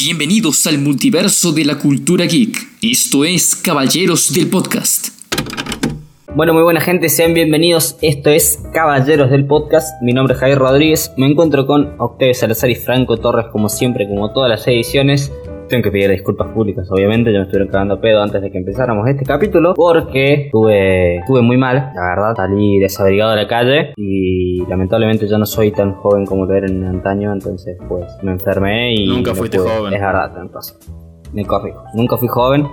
Bienvenidos al multiverso de la cultura geek. Esto es Caballeros del Podcast. Bueno, muy buena gente, sean bienvenidos. Esto es Caballeros del Podcast. Mi nombre es Javier Rodríguez. Me encuentro con Octavio Salazar y Franco Torres, como siempre, como todas las ediciones. Tengo que pedir disculpas públicas, obviamente. Ya me estuvieron cagando pedo antes de que empezáramos este capítulo. Porque estuve, estuve muy mal, la verdad. Salí desabrigado a la calle. Y lamentablemente ya no soy tan joven como lo era en antaño. Entonces, pues me enfermé y. Nunca no fuiste pude. joven. Es verdad, entonces. Me corrijo. Nunca fui joven,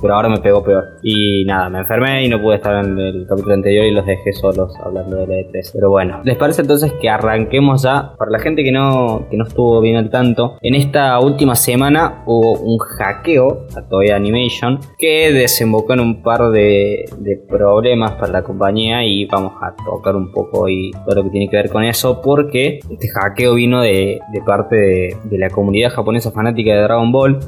pero ahora me pegó peor. Y nada, me enfermé y no pude estar en el capítulo anterior y los dejé solos hablando de la E3. Pero bueno, ¿les parece entonces que arranquemos ya? Para la gente que no, que no estuvo bien al tanto, en esta última semana hubo un hackeo a Toei Animation que desembocó en un par de, problemas para la compañía y vamos a tocar un poco y todo lo que tiene que ver con eso porque este hackeo vino de, de parte de, de la comunidad japonesa fanática de Dragon Ball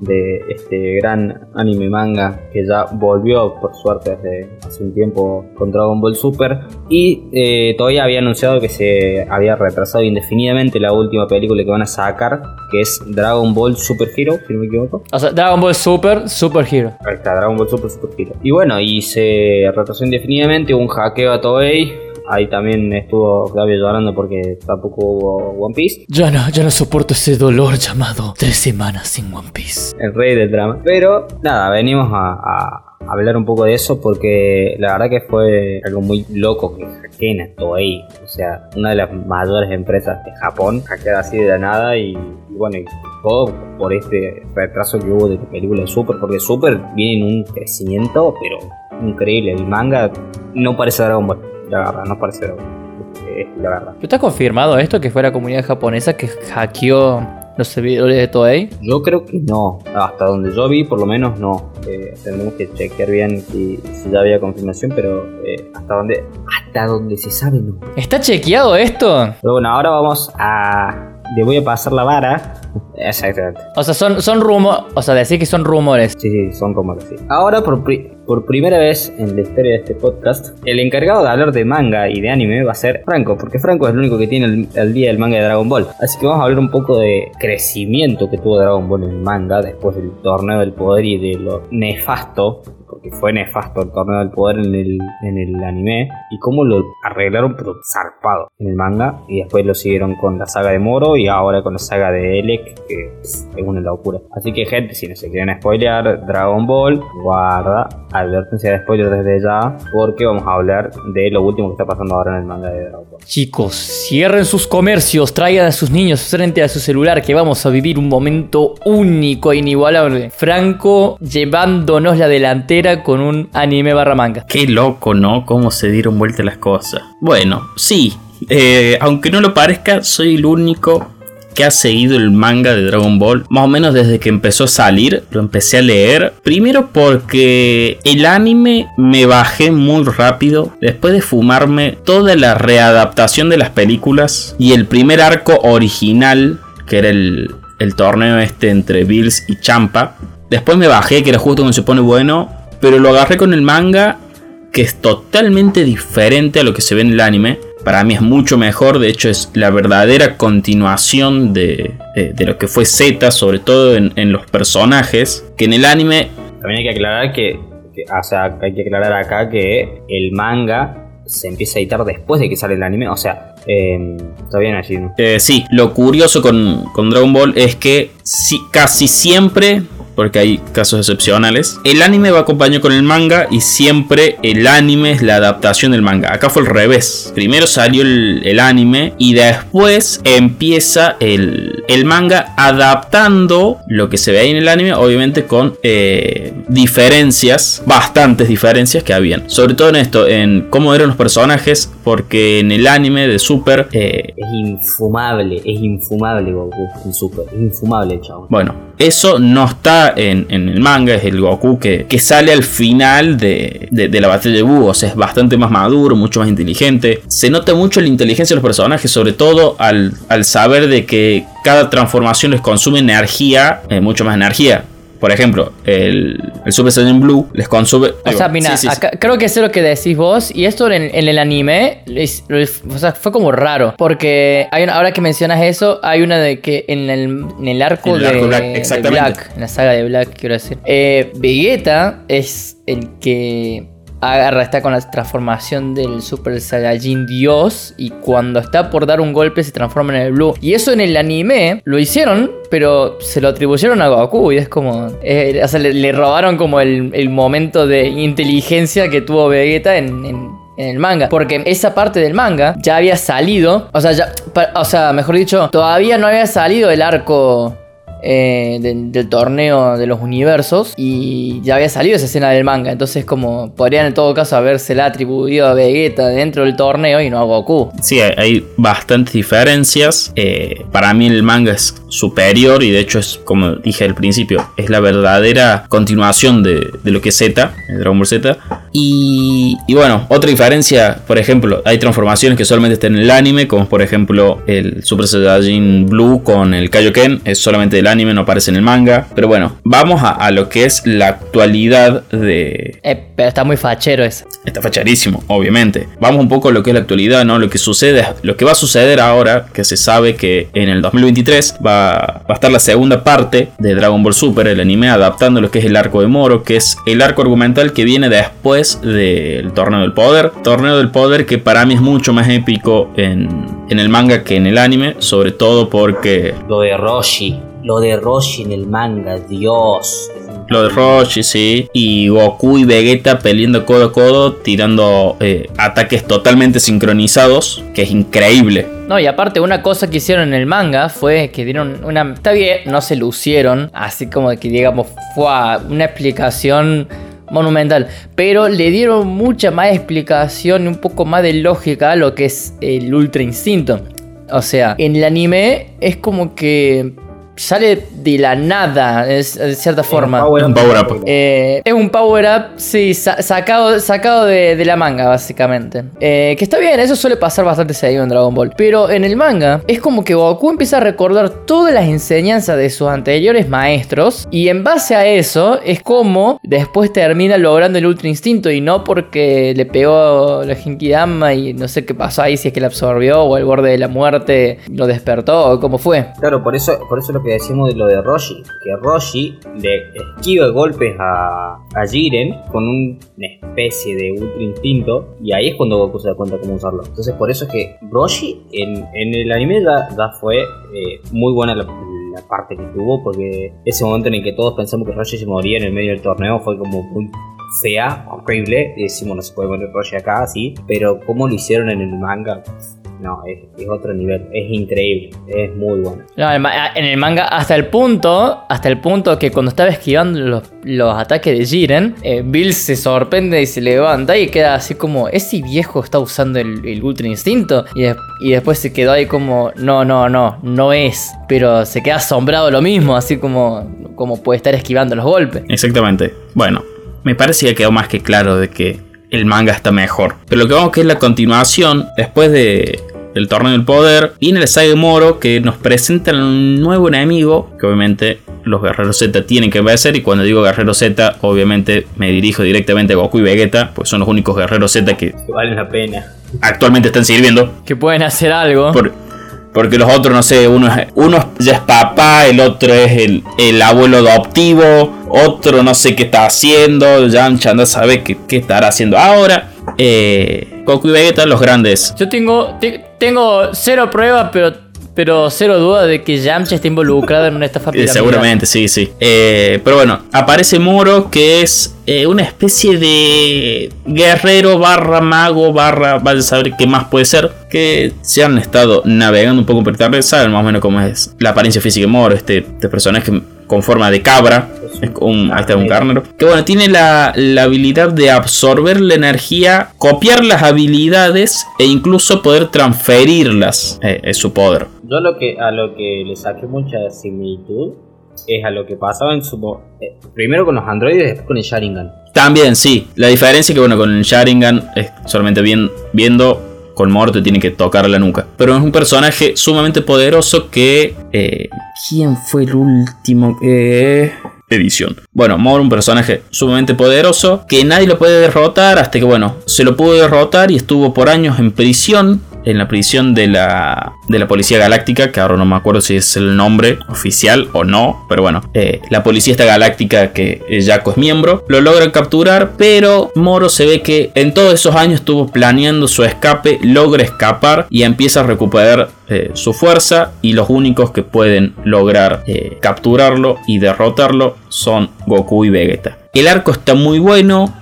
de este gran anime manga que ya volvió por suerte desde hace un tiempo con Dragon Ball Super y eh, todavía había anunciado que se había retrasado indefinidamente la última película que van a sacar que es Dragon Ball Super Hero si no me equivoco O sea, Dragon Ball Super, Super Hero. Ahí está, Dragon Ball Super Super Hero. Y bueno, y se retrasó indefinidamente, hubo un hackeo a Toei. Ahí también estuvo Flavio llorando porque tampoco hubo One Piece. Yo no, yo no soporto ese dolor llamado tres semanas sin One Piece. el rey del drama. Pero nada, venimos a, a hablar un poco de eso porque la verdad que fue algo muy loco que hackeen Toei. O sea, una de las mayores empresas de Japón, hackear así de la nada y, y bueno, y todo por este retraso que hubo de la película de Super, porque Super viene en un crecimiento, pero increíble. El manga no parece Dragon Ball, la verdad, no parece la verdad. ¿Pero está confirmado esto que fue la comunidad japonesa que hackeó los servidores de Toei? Yo creo que no, hasta donde yo vi por lo menos no. Eh, tenemos que chequear bien si, si ya había confirmación, pero eh, hasta donde hasta donde se sabe no. ¿Está chequeado esto? Pero bueno, ahora vamos a... Le voy a pasar la vara. Exactamente. O sea, son, son rumores. O sea, decir que son rumores. Sí, sí, son que sí. Ahora, por, pri- por primera vez en la historia de este podcast, el encargado de hablar de manga y de anime va a ser Franco, porque Franco es el único que tiene el, día del manga de Dragon Ball. Así que vamos a hablar un poco de crecimiento que tuvo Dragon Ball en el manga después del torneo del poder y de lo nefasto, porque fue nefasto el torneo del poder en el, en el anime, y cómo lo arreglaron, pero zarpado en el manga, y después lo siguieron con la saga de Moro y ahora con la saga de Elec, que es una locura. Así que, gente, si no se quieren spoilear Dragon Ball, guarda, advertencia de spoiler desde ya, porque vamos a hablar de lo último que está pasando ahora en el manga de Dragon Ball. Chicos, cierren sus comercios, traigan a sus niños frente a su celular que vamos a vivir un momento único e inigualable. Franco llevándonos la delantera con un anime barra manga. Qué loco, ¿no? Cómo se dieron vuelta las cosas. Bueno, sí. eh, aunque no lo parezca, soy el único que ha seguido el manga de Dragon Ball. Más o menos desde que empezó a salir, lo empecé a leer. Primero porque el anime me bajé muy rápido. Después de fumarme toda la readaptación de las películas. Y el primer arco original, que era el, el torneo este entre Bills y Champa. Después me bajé, que era justo cuando se pone bueno. Pero lo agarré con el manga que es totalmente diferente a lo que se ve en el anime. Para mí es mucho mejor, de hecho es la verdadera continuación de, de- de lo que fue Z, sobre todo en, en los personajes, que en el anime... También hay que aclarar que, que- o sea, hay que aclarar acá que el manga se empieza a editar después de que sale el anime. O sea, eh, está bien allí, ¿no? eh, sí, lo curioso con, con Dragon Ball es que sí- casi siempre... Porque hay casos excepcionales. El anime va acompañado con el manga y siempre el anime es la adaptación del manga. Acá fue al revés. Primero salió el, el anime y después empieza el, el manga adaptando lo que se ve ahí en el anime, obviamente con eh, diferencias, bastantes diferencias que habían. Sobre todo en esto, en cómo eran los personajes, porque en el anime de Super, eh, Es infumable, es infumable Goku en Super. Es infumable, chavo. bueno, eso no está en, el manga, es el Goku que, que sale al final de, de- de la batalla de Buu, o sea, es bastante más maduro, mucho más inteligente. Se nota mucho la inteligencia de los personajes, sobre todo al, al saber de que cada transformación les consume energía, eh, mucho más energía. Por ejemplo, el, el Super Saiyan Blue les consume. O sea, mira, acá- creo que sé lo que decís vos. Y esto en, en el anime es- o sea, fue como raro. Porque hay una- ahora que mencionas eso, hay una de que en el, en el arco, En el de, arco Black, de. Black, en la saga de Black, quiero decir. Eh, Vegeta es el que agarra, está con la transformación del Super Saiyajin Dios. Y cuando está por dar un golpe se transforma en el Blue. Y eso en el anime lo hicieron, pero se lo atribuyeron a Goku. Y es como. eh, o sea, le, robaron como el, el momento de inteligencia que tuvo Vegeta en. en- en el manga, porque esa parte del manga ya había salido, o sea, ya, o sea, mejor dicho, todavía no había salido el arco eh, del, torneo de los universos y ya había salido esa escena del manga. Entonces, como podrían en todo caso habérsela atribuido a Vegeta dentro del torneo y no a Goku. Sí, hay- bastantes diferencias. Eh, para mí el manga es superior y de hecho es, como dije al principio, es la verdadera continuación de, de lo que es Z, de Dragon Ball Z. Y, y bueno, otra diferencia, por ejemplo, hay transformaciones que solamente están en el anime, como por ejemplo el Super Saiyajin Blue con el Kaioken, es solamente del anime, no aparece en el manga. Pero bueno, vamos a, a lo que es la actualidad de, Eh, pero está muy fachero eso. Está facharísimo, obviamente. Vamos un poco a lo que es la actualidad, ¿no? Lo que sucede, lo que va a suceder ahora, que se sabe que en el 2023 va, va a estar la segunda parte de Dragon Ball Super, el anime, adaptando lo que es el arco de Moro, que es el arco argumental que viene después del Torneo del Poder. Torneo del Poder que para mí es mucho más épico en, en el manga que en el anime, sobre todo porque Lo de Roshi. Lo de Roshi en el manga, Dios. Lo de Roshi, sí. Y Goku y Vegeta peleando codo a codo, tirando eh, ataques totalmente sincronizados, que es increíble. No, y aparte una cosa que hicieron en el manga fue que dieron una... Está bien, no se lucieron, así como que digamos fue una explicación monumental, pero le dieron mucha más explicación y un poco más de lógica a lo que es el Ultra Instinto. O sea, en el anime es como que sale de la nada, es- de cierta forma. Un power up. Eh, es un power up, sí, sa- sacado, sacado de, de la manga, básicamente. Eh, que está bien, eso suele pasar bastante seguido en Dragon Ball. Pero en el manga, es como que Goku empieza a recordar todas las enseñanzas de sus anteriores maestros. Y en base a eso, es como después termina logrando el Ultra Instinto. Y no porque le pegó la Genkidama y no sé qué pasó ahí, si es que la absorbió o el borde de la muerte lo despertó o cómo fue. Claro, por eso, por eso lo que decimos de lo de Roshi, que Roshi le esquiva golpes a, Jiren con un- una especie de ultra instinto y ahí es cuando Goku se da cuenta cómo usarlo. Entonces por eso es que Roshi en, el anime ya, ya fue eh, muy buena la, parte que tuvo porque ese momento en el que todos pensamos que Roshi se moría en el medio del torneo fue como muy fea, horrible, y decimos no se puede poner Roshi acá, sí, pero como lo hicieron en el manga, no, es, es otro nivel, es increíble, es muy bueno. No, en el manga, hasta el punto, hasta el punto que cuando estaba esquivando los, los ataques de Jiren, eh, Bill se sorprende y se levanta y queda así como, ese viejo está usando el, el Ultra Instinto. Y, y después se quedó ahí como, no, no, no, no es. Pero se queda asombrado lo mismo, así como, como puede estar esquivando los golpes. Exactamente. Bueno, me parece que quedó más que claro de que el manga está mejor. Pero lo que vamos que es la continuación, después de del torneo del poder, viene la saga de Moro que nos presenta un nuevo enemigo, que obviamente los guerreros Z tienen que vencer, y cuando digo guerreros Z, obviamente me dirijo directamente a Goku y Vegeta, pues son los únicos guerreros Z que Que vale la pena. actualmente están sirviendo. Que pueden hacer algo. Por- porque los otros, no sé, uno, es- uno ya es papá, el otro es el, el abuelo adoptivo, otro no sé qué está haciendo, Yamcha saber qué, qué estará haciendo ahora. Eh, Goku y Vegeta, los grandes. Yo tengo, te- tengo cero pruebas, pero, pero cero duda de que Yamcha está involucrado en una estafa Eh, piramidal. seguramente, sí, sí. Eh, pero bueno, aparece Moro, que es eh, una especie de guerrero barra mago barra, vaya a saber qué más puede ser. Que se han estado navegando un poco por internet, saben más o menos cómo es la apariencia física de Moro, este, este personaje con forma de cabra. Es un, ahí está un carnero. Que bueno, tiene la, la habilidad de absorber la energía, copiar las habilidades e incluso poder transferirlas. Eh, es su poder. Yo lo que, a lo que le saqué mucha similitud es a lo que pasaba en su... eh, primero con los androides y después con el Sharingan. También, sí. La diferencia es que, bueno, con el Sharingan es solamente bien, viendo. Con Moro te tiene que tocar la nuca. Pero es un personaje sumamente poderoso que. eh, ¿Quién fue el último? Eh, edición. Bueno, Moro un personaje sumamente poderoso que nadie lo puede derrotar hasta que bueno, se lo pudo derrotar y estuvo por años en prisión en la prisión de la, de la Policía Galáctica, que ahora no me acuerdo si es el nombre oficial o no, pero bueno, eh, la Policía esta galáctica que Jaco es miembro, lo logra capturar, pero Moro se ve que en todos esos años estuvo planeando su escape, logra escapar y empieza a recuperar eh, su fuerza y los únicos que pueden lograr eh, capturarlo y derrotarlo son Goku y Vegeta. El arco está muy bueno,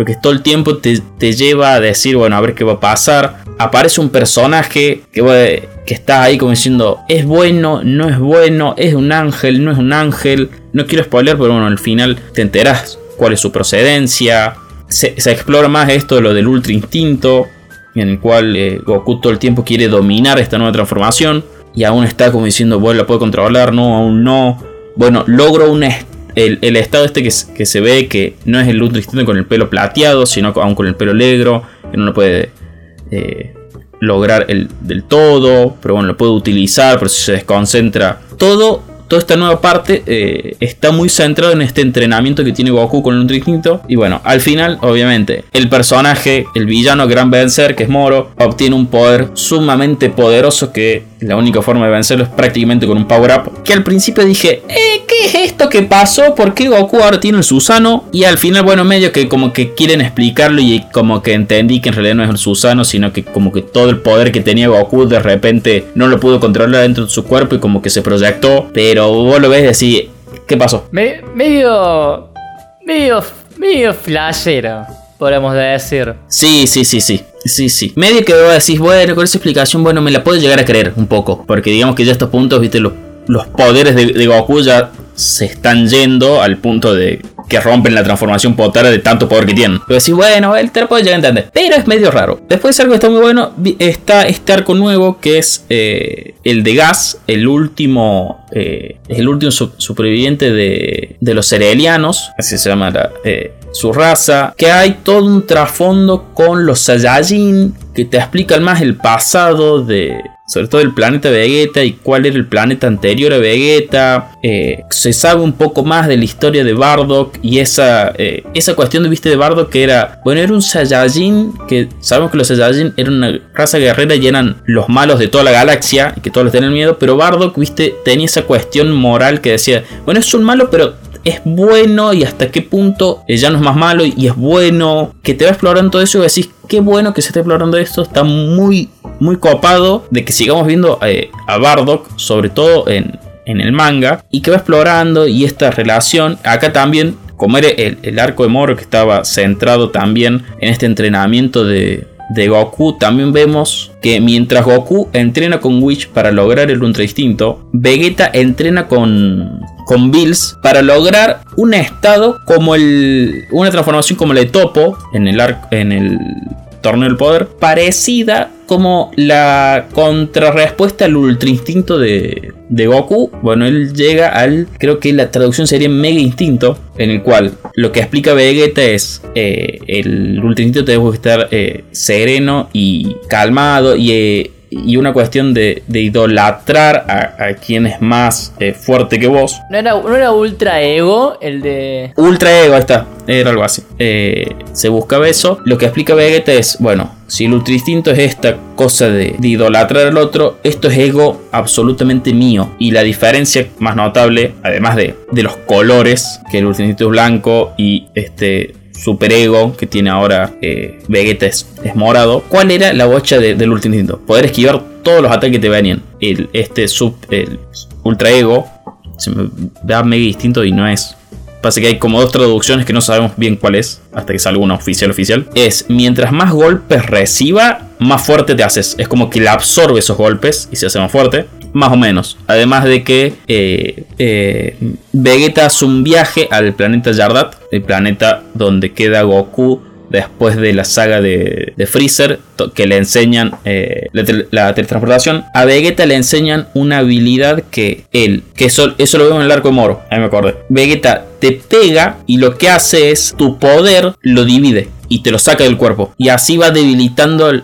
porque todo el tiempo te, lleva a decir, bueno, a ver qué va a pasar aparece un personaje que, está ahí como diciendo, es bueno, no es bueno, es un ángel, no es un ángel. No quiero spoiler, pero bueno, al final te enteras cuál es su procedencia. Se, explora más esto de lo del ultra instinto, en el cual eh, Goku todo el tiempo quiere dominar esta nueva transformación. Y aún está como diciendo, bueno, la puedo controlar, no, aún no. Bueno, logro un el, el, estado este que, se ve que no es el instinto con el pelo plateado, sino aún con el pelo negro, que no lo puede eh, lograr el del todo, pero bueno, lo puede utilizar, pero si se desconcentra. Todo toda esta nueva parte eh, está muy centrado en este entrenamiento que tiene Goku con el Ultra Instinto. Y bueno, al final, obviamente, el personaje, el villano gran vencer, que es Moro, obtiene un poder sumamente poderoso que la única forma de vencerlo es prácticamente con un power up. Que al principio dije, eh, ¿qué es esto que pasó? ¿Por qué Goku ahora tiene el Susano? Y al final, bueno, medio que como que quieren explicarlo y como que entendí que en realidad no es el Susano, sino que como que todo el poder que tenía Goku de repente no lo pudo controlar dentro de su cuerpo y como que se proyectó. Pero vos lo ves y decís, ¿qué pasó? medio. medio. medio flashero, podemos decir. Sí, sí, sí, sí. Sí, sí. Medio que vos decís, bueno, con esa explicación, bueno, me la puedo llegar a creer un poco. Porque digamos que ya a estos puntos, viste, los, poderes de, de Goku ya se están yendo al punto de que rompen la transformación potara de tanto poder que tienen. Pero decís, bueno, el te lo puedo llegar a entender. Pero es medio raro. Después algo que está muy bueno, está este arco nuevo que es eh, el de Gas, el último, eh, el último superviviente de, de, los Serelianos, así se llama eh, su raza, que hay todo un trasfondo con los Saiyajin que te explican más el pasado de, sobre todo el planeta Vegeta y cuál era el planeta anterior a Vegeta. Eh, se sabe un poco más de la historia de Bardock y esa, eh, esa cuestión de viste de Bardock que era, bueno, era un Saiyajin, que sabemos que los Saiyajin eran una raza guerrera y eran los malos de toda la galaxia y que todos les tenían miedo, pero Bardock, viste, tenía esa cuestión moral que decía, bueno, es un malo, pero es bueno y hasta qué punto ya no es más malo y es bueno, que te va explorando todo eso y decís, qué bueno que se esté explorando esto, está muy, muy copado de que sigamos viendo eh, a Bardock, sobre todo en, en el manga, y que va explorando y esta relación, acá también como era el, el, arco de Moro que estaba centrado también en este entrenamiento de, de Goku también vemos que mientras Goku entrena con Which para lograr el Ultra Instinto, Vegeta entrena con, con Bills para lograr un estado como el. una transformación como la de Topo en el, en el torneo del poder, parecida como la contrarrespuesta al ultra instinto de, de, Goku. Bueno, él llega al, creo que la traducción sería mega instinto, en el cual lo que explica Vegeta es eh, el ultra instinto debe estar eh, sereno y calmado y eh, y una cuestión de, idolatrar a, quien es más eh, fuerte que vos. ¿No era, Ultra Ego el de...? Ultra Ego, ahí está, era algo así. Eh, se buscaba eso. Lo que explica Vegeta es, bueno, si el ultra instinto es esta cosa de, idolatrar al otro, esto es ego absolutamente mío. Y la diferencia más notable, además de, de los colores, que el ultra instinto es blanco y este ego que tiene ahora eh, Vegeta es, morado. ¿Cuál era la bocha del último instinto? Poder esquivar todos los ataques que te venían. El, este sub, el ultra ego se me da mega distinto y no es. Pasa que hay como dos traducciones que no sabemos bien cuál es, hasta que salga una oficial oficial. Es mientras más golpes reciba, más fuerte te haces. Es como que le absorbe esos golpes y se hace más fuerte más o menos. Además de que eh, eh, Vegeta hace un viaje al planeta Yardat, el planeta donde queda Goku después de la saga de, Freezer, que le enseñan eh, la, teletransportación. A Vegeta le enseñan una habilidad que él, que eso, eso lo vemos en el arco de Moro, ahí me acordé. Vegeta te pega y lo que hace es tu poder lo divide y te lo saca del cuerpo. Y así va debilitando, en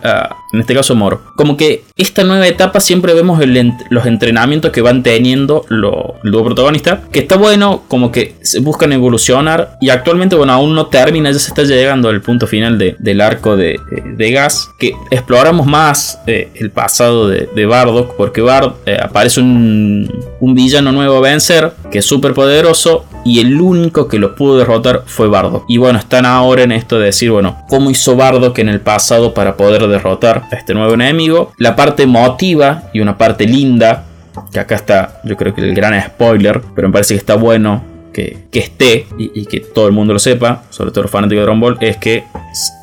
este caso, Moro. Como que esta nueva etapa siempre vemos los entrenamientos que van teniendo lo- el dúo protagonista. Que está bueno, como que buscan evolucionar. Y actualmente, bueno, aún no termina, ya se está llegando al punto final de- del arco de, de Gas. Que exploramos más eh, el pasado de, Bardock. Porque Bard eh, aparece un, un villano nuevo a vencer. Que es súper poderoso. Y el único que lo pudo derrotar fue Bardock. Y bueno, están ahora en esto de decir, bueno, ¿cómo hizo Bardock en el pasado para poder derrotar a este nuevo enemigo? La parte emotiva y una parte linda, que acá está, yo creo que el gran spoiler, pero me parece que está bueno que, que esté y, que todo el mundo lo sepa, sobre todo los fanáticos de Dragon Ball, es que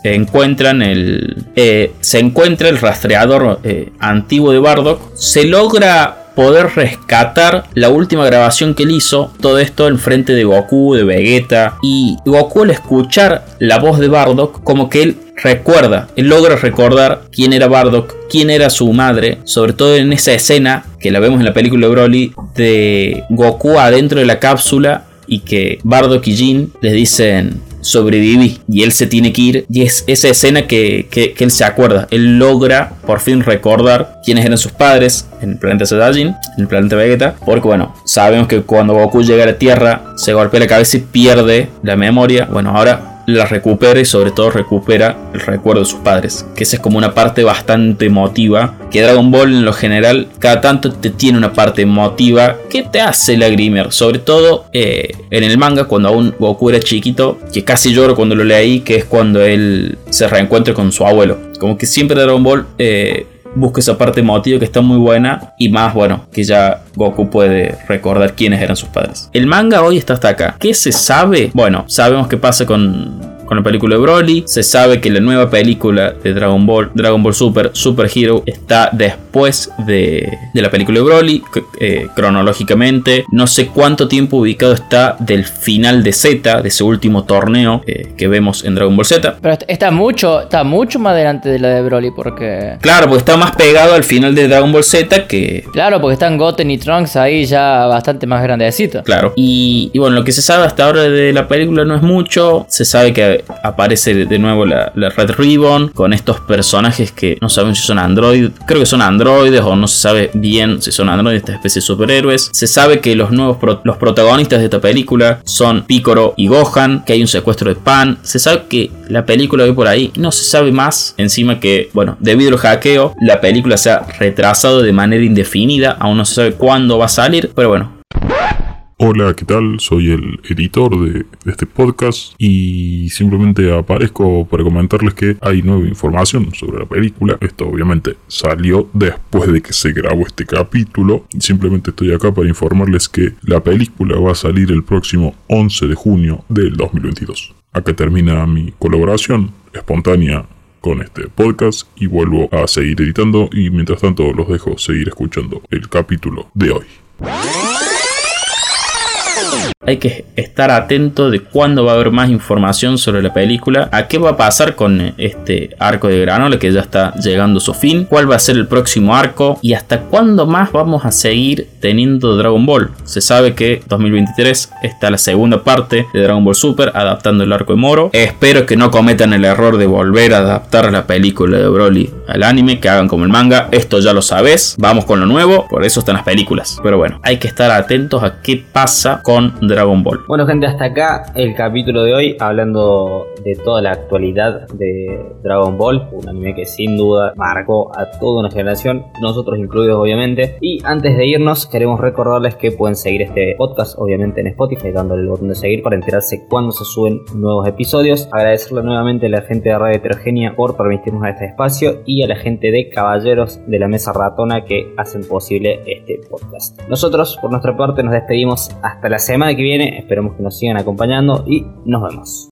encuentran el. eh, se encuentra el rastreador eh, antiguo de Bardock. Se logra poder rescatar la última grabación que él hizo. Todo esto en frente de Goku, de Vegeta. Y Goku al escuchar la voz de Bardock, como que él recuerda, él logra recordar quién era Bardock, quién era su madre, sobre todo en esa escena que la vemos en la película de Broly de Goku adentro de la cápsula y que Bardock y Jin les dicen sobreviví y él se tiene que ir. Y es esa escena que, que- él se acuerda. Él logra por fin recordar quiénes eran sus padres en el planeta Saiyajin en el planeta Vegeta porque bueno sabemos que cuando Goku llega a la Tierra se golpea la cabeza y pierde la memoria. Bueno ahora la recupera y sobre todo recupera el recuerdo de sus padres. Que esa es como una parte bastante emotiva. Que Dragon Ball en lo general cada tanto te tiene una parte emotiva que te hace lagrimear. Sobre todo eh, en el manga cuando aún Goku era chiquito. Que casi lloro cuando lo leí. Que es cuando él se reencuentra con su abuelo. Como que siempre Dragon Ball... eh, busca esa parte emotiva que está muy buena y más bueno que ya Goku puede recordar quiénes eran sus padres. El manga hoy está hasta acá. ¿Qué se sabe? Bueno, sabemos qué pasa con, con la película de Broly. Se sabe que la nueva película de Dragon Ball, Dragon Ball Super, Super Hero, está después de, de la película de Broly, eh, cronológicamente. No sé cuánto tiempo ubicado está del final de Z, de ese último torneo eh, que vemos en Dragon Ball Z. Pero est- está mucho, está mucho más adelante de la de Broly porque... Claro, porque está más pegado al final de Dragon Ball Z que Claro, porque están Goten y Trunks ahí ya bastante más grandecitos. Claro. Y, y bueno, lo que se sabe hasta ahora de la película no es mucho. Se sabe que aparece de nuevo la, Red Ribbon con estos personajes que no saben si son androides. Creo que son androides o no se sabe bien si son androides, esta especie de superhéroes. Se sabe que los nuevos los protagonistas de esta película son Piccolo y Gohan, que hay un secuestro de Pan. Se sabe que la película va por ahí. No se sabe más. Encima que, bueno, debido al hackeo, la película se ha retrasado de manera indefinida. Aún no se sabe cuándo va a salir. Pero bueno, Hola, ¿qué tal? Soy el editor de, este podcast y simplemente aparezco para comentarles que hay nueva información sobre la película. Esto obviamente salió después de que se grabó este capítulo simplemente estoy acá para informarles que la película va a salir el próximo 11 de junio del 2022. Acá termina mi colaboración espontánea con este podcast y vuelvo a seguir editando y mientras tanto los dejo seguir escuchando el capítulo de hoy. Oh! Hay que estar atento de cuándo va a haber más información sobre la película, a qué va a pasar con este arco de Granola que ya está llegando a su fin, cuál va a ser el próximo arco y hasta cuándo más vamos a seguir teniendo Dragon Ball. Se sabe que 2023 está la segunda parte de Dragon Ball Super adaptando el arco de Moro. Espero que no cometan el error de volver a adaptar la película de Broly al anime, que hagan como el manga. Esto ya lo sabes, vamos con lo nuevo, por eso están las películas. Pero bueno, hay que estar atentos a qué pasa con Dragon Ball. Bueno gente, hasta acá el capítulo de hoy hablando de toda la actualidad de Dragon Ball, un anime que sin duda marcó a toda una generación, nosotros incluidos obviamente. Y antes de irnos queremos recordarles que pueden seguir este podcast obviamente en Spotify dándole el botón de seguir para enterarse cuando se suben nuevos episodios. Agradecerle nuevamente a la gente de Radio Heterogénea por permitirnos este espacio y a la gente de Caballeros de la Mesa Ratona que hacen posible este podcast. Nosotros por nuestra parte nos despedimos hasta la semana que viene, esperamos que nos sigan acompañando y nos vemos.